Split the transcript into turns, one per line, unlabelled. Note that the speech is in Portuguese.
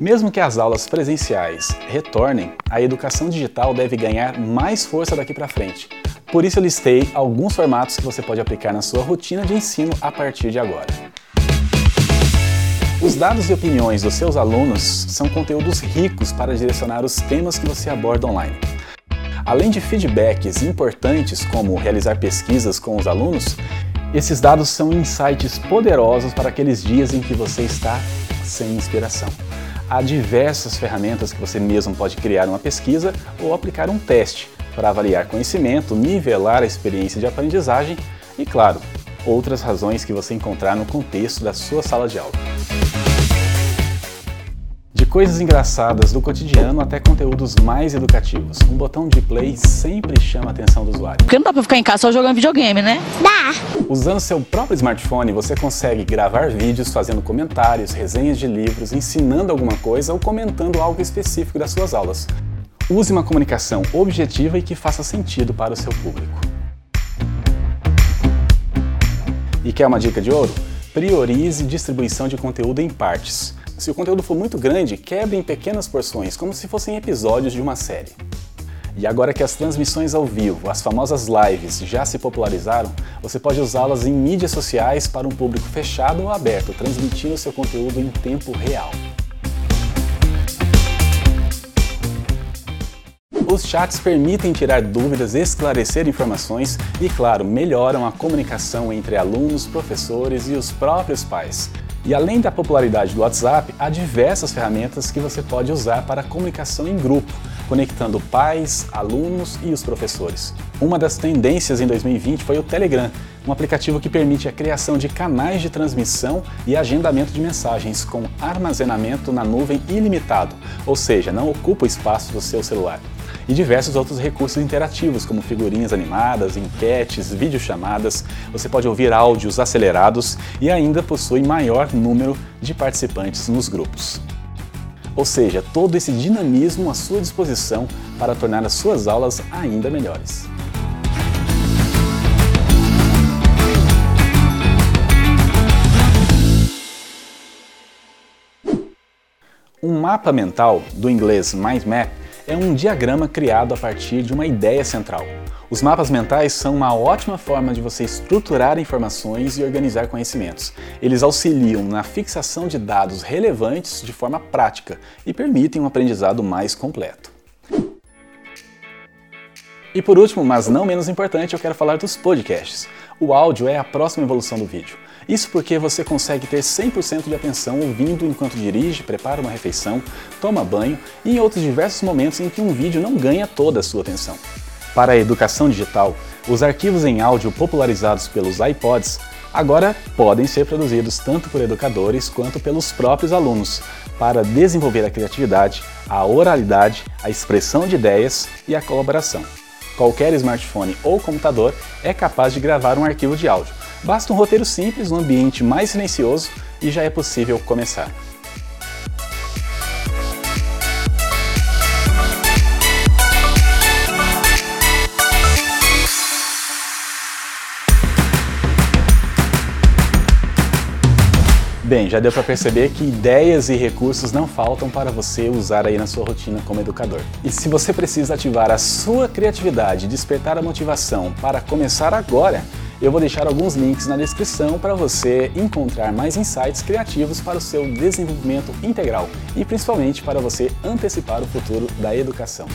Mesmo que as aulas presenciais retornem, a educação digital deve ganhar mais força daqui para frente. Por isso eu listei alguns formatos que você pode aplicar na sua rotina de ensino a partir de agora. Os dados e opiniões dos seus alunos são conteúdos ricos para direcionar os temas que você aborda online. Além de feedbacks importantes, como realizar pesquisas com os alunos, esses dados são insights poderosos para aqueles dias em que você está sem inspiração. Há diversas ferramentas que você mesmo pode criar uma pesquisa ou aplicar um teste para avaliar conhecimento, nivelar a experiência de aprendizagem e, claro, outras razões que você encontrar no contexto da sua sala de aula. Coisas engraçadas do cotidiano até conteúdos mais educativos, um botão de play sempre chama a atenção do usuário.
Porque não dá pra ficar em casa só jogando videogame, né?
Dá!
Usando seu próprio smartphone, você consegue gravar vídeos fazendo comentários, resenhas de livros, ensinando alguma coisa ou comentando algo específico das suas aulas. Use uma comunicação objetiva e que faça sentido para o seu público. E quer uma dica de ouro? Priorize distribuição de conteúdo em partes. Se o conteúdo for muito grande, quebre em pequenas porções, como se fossem episódios de uma série. E agora que as transmissões ao vivo, as famosas lives, já se popularizaram, você pode usá-las em mídias sociais para um público fechado ou aberto, transmitindo seu conteúdo em tempo real. Os chats permitem tirar dúvidas, esclarecer informações e, claro, melhoram a comunicação entre alunos, professores e os próprios pais. E além da popularidade do WhatsApp, há diversas ferramentas que você pode usar para comunicação em grupo, conectando pais, alunos e os professores. Uma das tendências em 2020 foi o Telegram, um aplicativo que permite a criação de canais de transmissão e agendamento de mensagens com armazenamento na nuvem ilimitado, ou seja, não ocupa o espaço do seu celular e diversos outros recursos interativos, como figurinhas animadas, enquetes, videochamadas. Você pode ouvir áudios acelerados e ainda possui maior número de participantes nos grupos. Ou seja, todo esse dinamismo à sua disposição para tornar as suas aulas ainda melhores. Um mapa mental, do inglês mind map, é um diagrama criado a partir de uma ideia central. Os mapas mentais são uma ótima forma de você estruturar informações e organizar conhecimentos. Eles auxiliam na fixação de dados relevantes de forma prática e permitem um aprendizado mais completo. E por último, mas não menos importante, eu quero falar dos podcasts. O áudio é a próxima evolução do vídeo. Isso porque você consegue ter 100% de atenção ouvindo enquanto dirige, prepara uma refeição, toma banho e em outros diversos momentos em que um vídeo não ganha toda a sua atenção. Para a educação digital, os arquivos em áudio popularizados pelos iPods agora podem ser produzidos tanto por educadores quanto pelos próprios alunos para desenvolver a criatividade, a oralidade, a expressão de ideias e a colaboração. Qualquer smartphone ou computador é capaz de gravar um arquivo de áudio, Basta um roteiro simples, um ambiente mais silencioso e já é possível começar. Bem, já deu para perceber que ideias e recursos não faltam para você usar aí na sua rotina como educador. E se você precisa ativar a sua criatividade e despertar a motivação para começar agora, eu vou deixar alguns links na descrição para você encontrar mais insights criativos para o seu desenvolvimento integral e principalmente para você antecipar o futuro da educação.